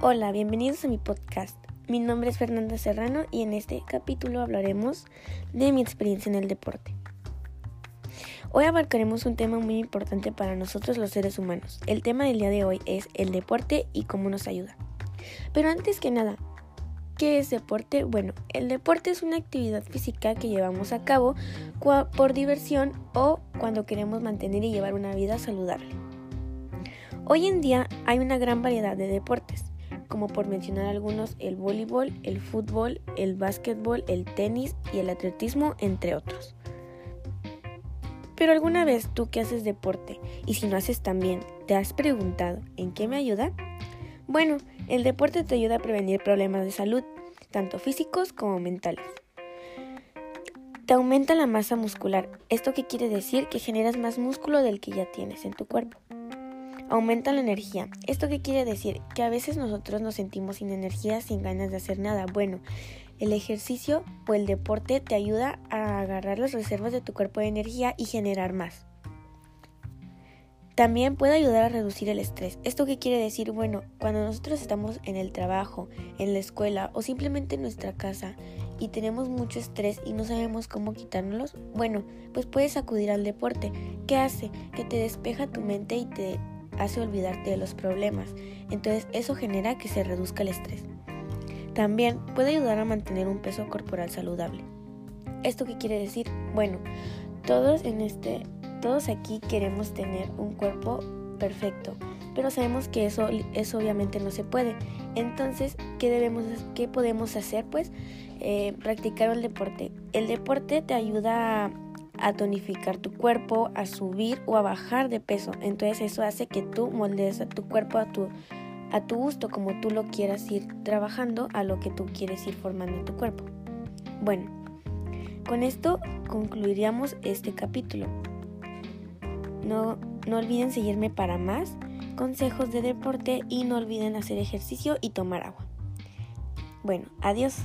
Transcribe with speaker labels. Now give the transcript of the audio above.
Speaker 1: Hola, bienvenidos a mi podcast. Mi nombre es Fernanda Serrano y en este capítulo hablaremos de mi experiencia en el deporte. Hoy abarcaremos un tema muy importante para nosotros los seres humanos. El tema del día de hoy es el deporte y cómo nos ayuda. Pero antes que nada, ¿qué es deporte? Bueno, el deporte es una actividad física que llevamos a cabo por diversión o cuando queremos mantener y llevar una vida saludable. Hoy en día hay una gran variedad de deportes como por mencionar algunos el voleibol, el fútbol, el básquetbol, el tenis y el atletismo, entre otros. Pero alguna vez tú que haces deporte y si no haces también, ¿te has preguntado en qué me ayuda? Bueno, el deporte te ayuda a prevenir problemas de salud, tanto físicos como mentales. Te aumenta la masa muscular. ¿Esto qué quiere decir? Que generas más músculo del que ya tienes en tu cuerpo. Aumenta la energía. ¿Esto qué quiere decir? Que a veces nosotros nos sentimos sin energía, sin ganas de hacer nada. Bueno, el ejercicio o el deporte te ayuda a agarrar las reservas de tu cuerpo de energía y generar más. También puede ayudar a reducir el estrés. ¿Esto qué quiere decir? Bueno, cuando nosotros estamos en el trabajo, en la escuela o simplemente en nuestra casa y tenemos mucho estrés y no sabemos cómo quitárnoslos, bueno, pues puedes acudir al deporte. ¿Qué hace? Que te despeja tu mente y te hace olvidarte de los problemas, entonces eso genera que se reduzca el estrés. También puede ayudar a mantener un peso corporal saludable. ¿Esto qué quiere decir? Bueno, todos en este todos aquí queremos tener un cuerpo perfecto, pero sabemos que eso, eso obviamente no se puede. Entonces, ¿qué, debemos, qué podemos hacer? Pues eh, practicar el deporte. El deporte te ayuda a a tonificar tu cuerpo, a subir o a bajar de peso. Entonces eso hace que tú moldees a tu cuerpo a tu, a tu gusto, como tú lo quieras ir trabajando, a lo que tú quieres ir formando en tu cuerpo. Bueno, con esto concluiríamos este capítulo. No, no olviden seguirme para más consejos de deporte y no olviden hacer ejercicio y tomar agua. Bueno, adiós.